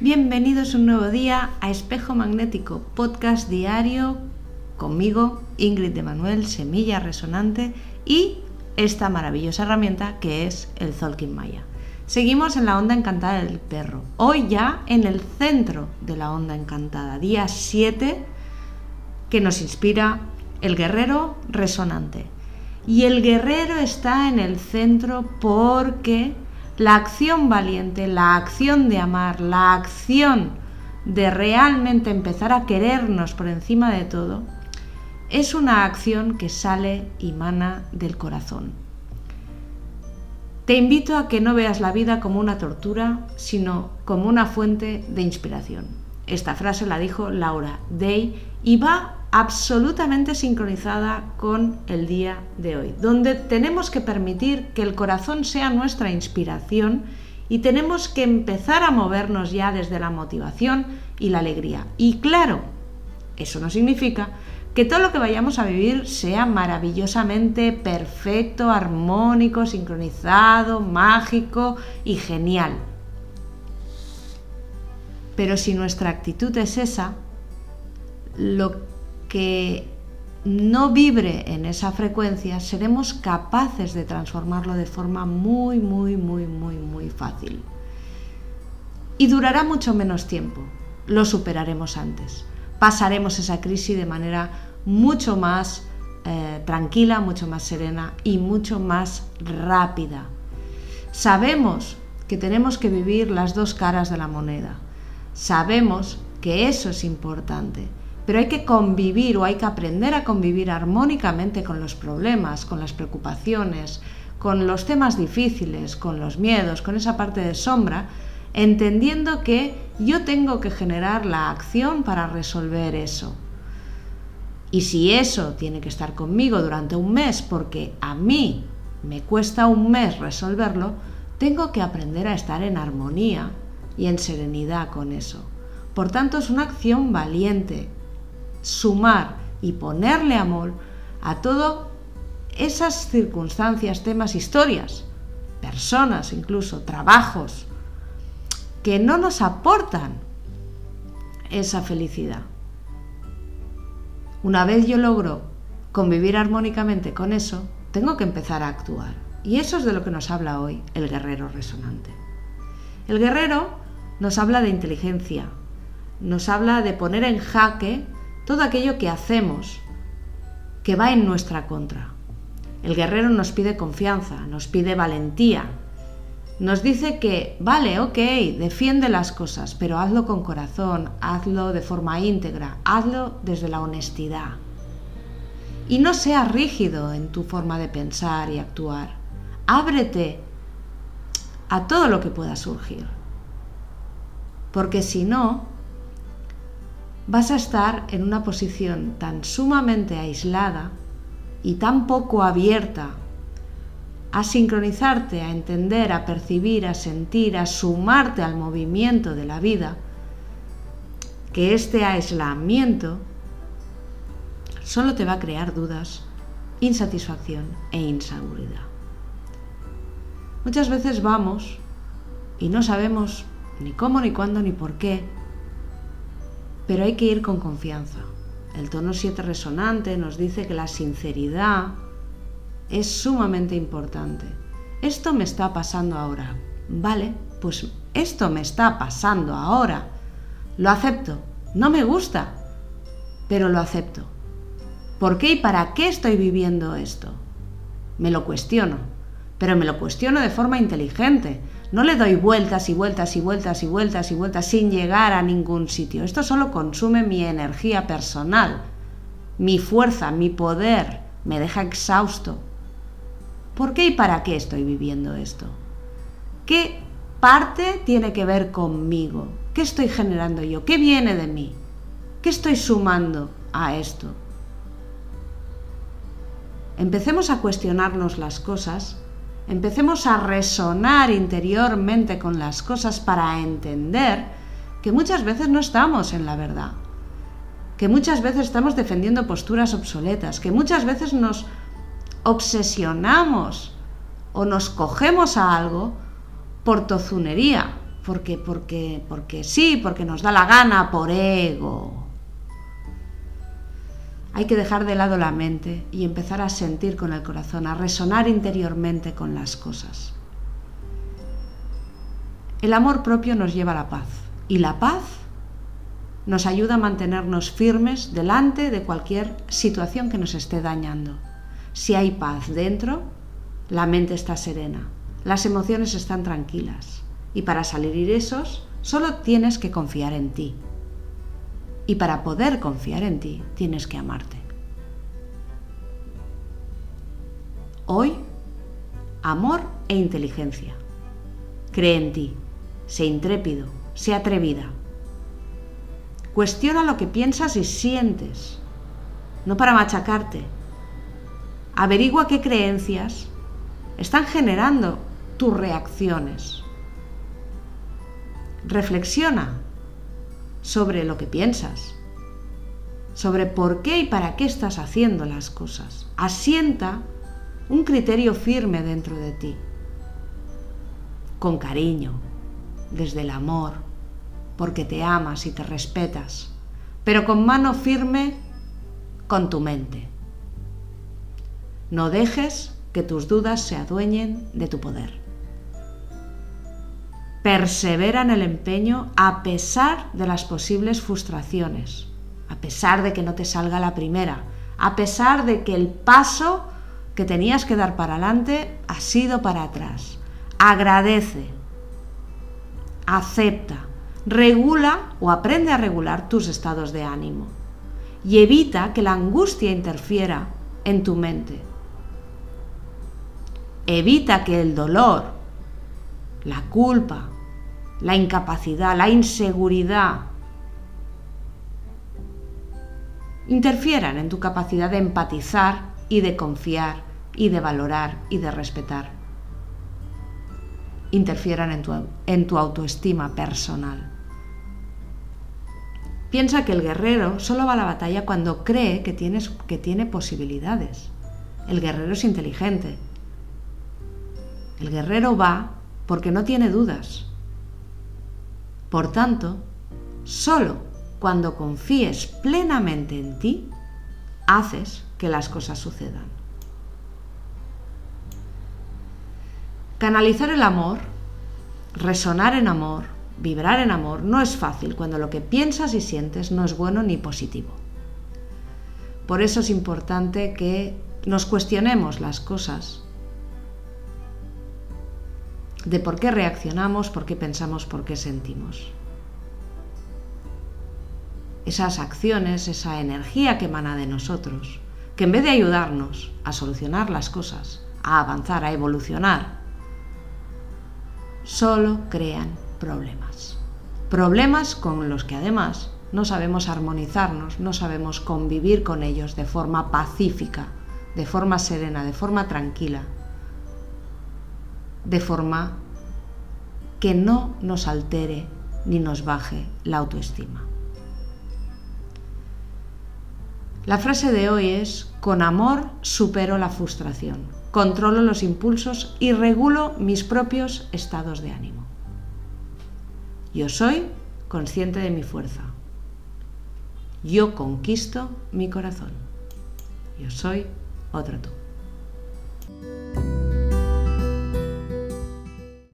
Bienvenidos un nuevo día a Espejo Magnético, podcast diario conmigo, Ingrid de Manuel, Semilla Resonante y esta maravillosa herramienta que es el Zolkin Maya. Seguimos en la onda encantada del perro. Hoy ya en el centro de la onda encantada, día 7, que nos inspira el guerrero resonante. Y el guerrero está en el centro porque la acción valiente, la acción de amar, la acción de realmente empezar a querernos por encima de todo, es una acción que sale y mana del corazón. Te invito a que no veas la vida como una tortura, sino como una fuente de inspiración. Esta frase la dijo Laura Day y va absolutamente sincronizada con el día de hoy, donde tenemos que permitir que el corazón sea nuestra inspiración y tenemos que empezar a movernos ya desde la motivación y la alegría. Y claro, eso no significa que todo lo que vayamos a vivir sea maravillosamente perfecto, armónico, sincronizado, mágico y genial. Pero si nuestra actitud es esa, lo que no vibre en esa frecuencia, seremos capaces de transformarlo de forma muy, muy, muy, muy, muy fácil. Y durará mucho menos tiempo. Lo superaremos antes. Pasaremos esa crisis de manera mucho más eh, tranquila, mucho más serena y mucho más rápida. Sabemos que tenemos que vivir las dos caras de la moneda. Sabemos que eso es importante pero hay que convivir o hay que aprender a convivir armónicamente con los problemas, con las preocupaciones, con los temas difíciles, con los miedos, con esa parte de sombra, entendiendo que yo tengo que generar la acción para resolver eso. Y si eso tiene que estar conmigo durante un mes porque a mí me cuesta un mes resolverlo, tengo que aprender a estar en armonía y en serenidad con eso. Por tanto, es una acción valiente, sumar y ponerle amor a todas esas circunstancias, temas, historias, personas incluso, trabajos, que no nos aportan esa felicidad. Una vez yo logro convivir armónicamente con eso, tengo que empezar a actuar. Y eso es de lo que nos habla hoy el guerrero resonante. El guerrero nos habla de inteligencia, nos habla de poner en jaque todo aquello que hacemos que va en nuestra contra. El guerrero nos pide confianza, nos pide valentía, nos dice que, vale, ok, defiende las cosas, pero hazlo con corazón, hazlo de forma íntegra, hazlo desde la honestidad. Y no seas rígido en tu forma de pensar y actuar. Ábrete a todo lo que pueda surgir. Porque si no, vas a estar en una posición tan sumamente aislada y tan poco abierta a sincronizarte, a entender, a percibir, a sentir, a sumarte al movimiento de la vida, que este aislamiento solo te va a crear dudas, insatisfacción e inseguridad. Muchas veces vamos y no sabemos ni cómo, ni cuándo, ni por qué pero hay que ir con confianza. El tono 7 resonante nos dice que la sinceridad es sumamente importante. Esto me está pasando ahora. Vale, pues esto me está pasando ahora. Lo acepto. No me gusta, pero lo acepto. ¿Por qué y para qué estoy viviendo esto? Me lo cuestiono, pero me lo cuestiono de forma inteligente, no le doy vueltas y vueltas y vueltas y vueltas y vueltas sin llegar a ningún sitio. Esto solo consume mi energía personal, mi fuerza, mi poder. Me deja exhausto. ¿Por qué y para qué estoy viviendo esto? ¿Qué parte tiene que ver conmigo? ¿Qué estoy generando yo? ¿Qué viene de mí? ¿Qué estoy sumando a esto? Empecemos a cuestionarnos las cosas empecemos a resonar interiormente con las cosas para entender que muchas veces no estamos en la verdad, que muchas veces estamos defendiendo posturas obsoletas, que muchas veces nos obsesionamos o nos cogemos a algo por tozunería, porque, porque, porque sí, porque nos da la gana, por ego. Hay que dejar de lado la mente y empezar a sentir con el corazón, a resonar interiormente con las cosas. El amor propio nos lleva a la paz y la paz nos ayuda a mantenernos firmes delante de cualquier situación que nos esté dañando. Si hay paz dentro, la mente está serena, las emociones están tranquilas y para salir ilesos solo tienes que confiar en ti. Y para poder confiar en ti tienes que amarte. Hoy, amor e inteligencia. Cree en ti, sé intrépido, sé atrevida. Cuestiona lo que piensas y sientes, no para machacarte. Averigua qué creencias están generando tus reacciones. Reflexiona sobre lo que piensas, sobre por qué y para qué estás haciendo las cosas. Asienta un criterio firme dentro de ti, con cariño, desde el amor, porque te amas y te respetas, pero con mano firme con tu mente. No dejes que tus dudas se adueñen de tu poder. Persevera en el empeño a pesar de las posibles frustraciones, a pesar de que no te salga la primera, a pesar de que el paso que tenías que dar para adelante ha sido para atrás. Agradece, acepta, regula o aprende a regular tus estados de ánimo y evita que la angustia interfiera en tu mente. Evita que el dolor, la culpa, la incapacidad, la inseguridad interfieran en tu capacidad de empatizar y de confiar y de valorar y de respetar interfieran en tu, en tu autoestima personal. Piensa que el guerrero solo va a la batalla cuando cree que, tienes, que tiene posibilidades. El guerrero es inteligente. El guerrero va porque no tiene dudas. Por tanto, solo cuando confíes plenamente en ti, haces que las cosas sucedan. Canalizar el amor, resonar en amor, vibrar en amor no es fácil cuando lo que piensas y sientes no es bueno ni positivo. Por eso es importante que nos cuestionemos las cosas de por qué reaccionamos, por qué pensamos, por qué sentimos. Esas acciones, esa energía que emana de nosotros, que en vez de ayudarnos a solucionar las cosas, a avanzar, a evolucionar, solo crean problemas. Problemas con los que además no sabemos armonizarnos, no sabemos convivir con ellos de forma pacífica, de forma serena, de forma tranquila, de forma que no nos altere ni nos baje la autoestima. La frase de hoy es, con amor supero la frustración controlo los impulsos y regulo mis propios estados de ánimo. Yo soy consciente de mi fuerza. Yo conquisto mi corazón. Yo soy otro tú.